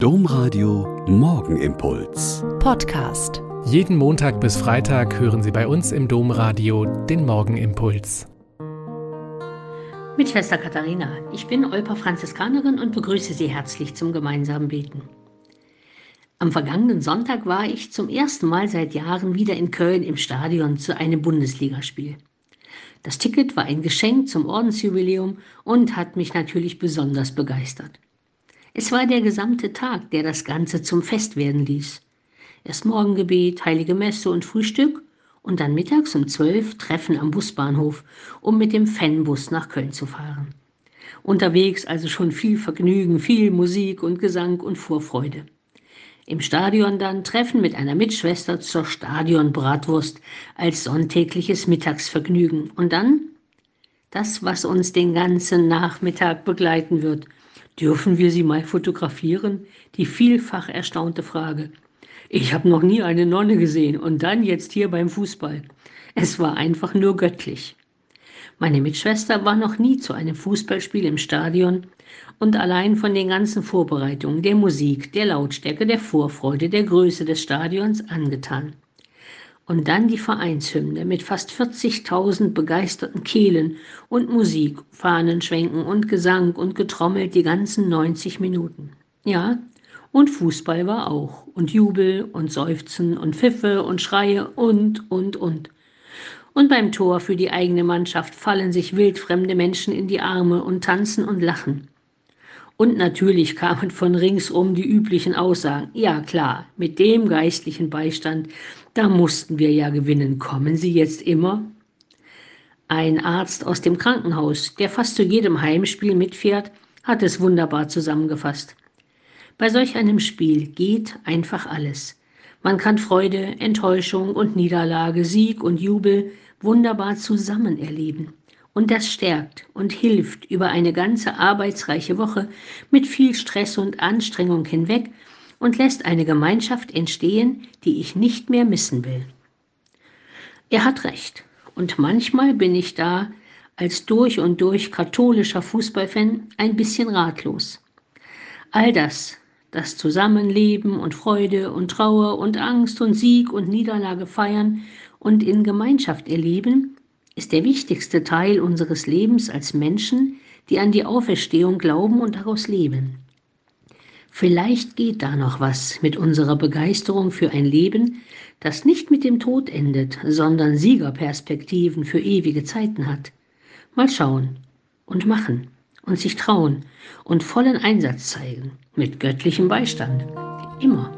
Domradio Morgenimpuls. Podcast. Jeden Montag bis Freitag hören Sie bei uns im Domradio den Morgenimpuls. Mit Schwester Katharina. Ich bin Olpa Franziskanerin und begrüße Sie herzlich zum gemeinsamen Beten. Am vergangenen Sonntag war ich zum ersten Mal seit Jahren wieder in Köln im Stadion zu einem Bundesligaspiel. Das Ticket war ein Geschenk zum Ordensjubiläum und hat mich natürlich besonders begeistert. Es war der gesamte Tag, der das Ganze zum Fest werden ließ. Erst Morgengebet, heilige Messe und Frühstück und dann mittags um zwölf Treffen am Busbahnhof, um mit dem Fanbus nach Köln zu fahren. Unterwegs also schon viel Vergnügen, viel Musik und Gesang und Vorfreude. Im Stadion dann Treffen mit einer Mitschwester zur Stadionbratwurst als sonntägliches Mittagsvergnügen. Und dann das, was uns den ganzen Nachmittag begleiten wird – Dürfen wir sie mal fotografieren? Die vielfach erstaunte Frage. Ich habe noch nie eine Nonne gesehen und dann jetzt hier beim Fußball. Es war einfach nur göttlich. Meine Mitschwester war noch nie zu einem Fußballspiel im Stadion und allein von den ganzen Vorbereitungen, der Musik, der Lautstärke, der Vorfreude, der Größe des Stadions angetan. Und dann die Vereinshymne mit fast 40.000 begeisterten Kehlen und Musik, Fahnenschwenken und Gesang und getrommelt die ganzen 90 Minuten. Ja, und Fußball war auch. Und Jubel und Seufzen und Pfiffe und Schreie und, und, und. Und beim Tor für die eigene Mannschaft fallen sich wildfremde Menschen in die Arme und tanzen und lachen. Und natürlich kamen von ringsum die üblichen Aussagen. Ja klar, mit dem geistlichen Beistand, da mussten wir ja gewinnen. Kommen Sie jetzt immer? Ein Arzt aus dem Krankenhaus, der fast zu jedem Heimspiel mitfährt, hat es wunderbar zusammengefasst. Bei solch einem Spiel geht einfach alles. Man kann Freude, Enttäuschung und Niederlage, Sieg und Jubel wunderbar zusammen erleben. Und das stärkt und hilft über eine ganze arbeitsreiche Woche mit viel Stress und Anstrengung hinweg und lässt eine Gemeinschaft entstehen, die ich nicht mehr missen will. Er hat recht. Und manchmal bin ich da als durch und durch katholischer Fußballfan ein bisschen ratlos. All das, das Zusammenleben und Freude und Trauer und Angst und Sieg und Niederlage feiern und in Gemeinschaft erleben, ist der wichtigste Teil unseres Lebens als Menschen, die an die Auferstehung glauben und daraus leben. Vielleicht geht da noch was mit unserer Begeisterung für ein Leben, das nicht mit dem Tod endet, sondern Siegerperspektiven für ewige Zeiten hat. Mal schauen und machen und sich trauen und vollen Einsatz zeigen, mit göttlichem Beistand. Immer.